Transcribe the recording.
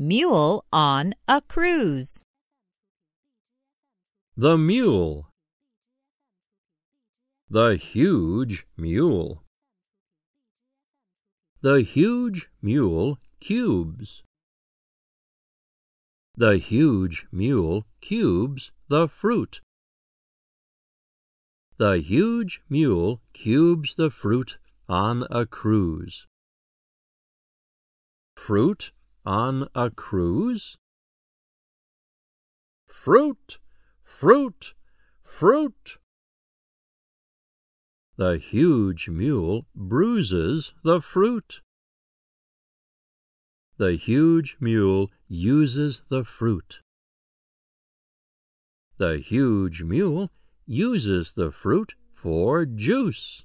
Mule on a cruise. The mule. The huge mule. The huge mule cubes. The huge mule cubes the fruit. The huge mule cubes the fruit on a cruise. Fruit on a cruise? Fruit, fruit, fruit. The huge mule bruises the fruit. The huge mule uses the fruit. The huge mule uses the fruit for juice.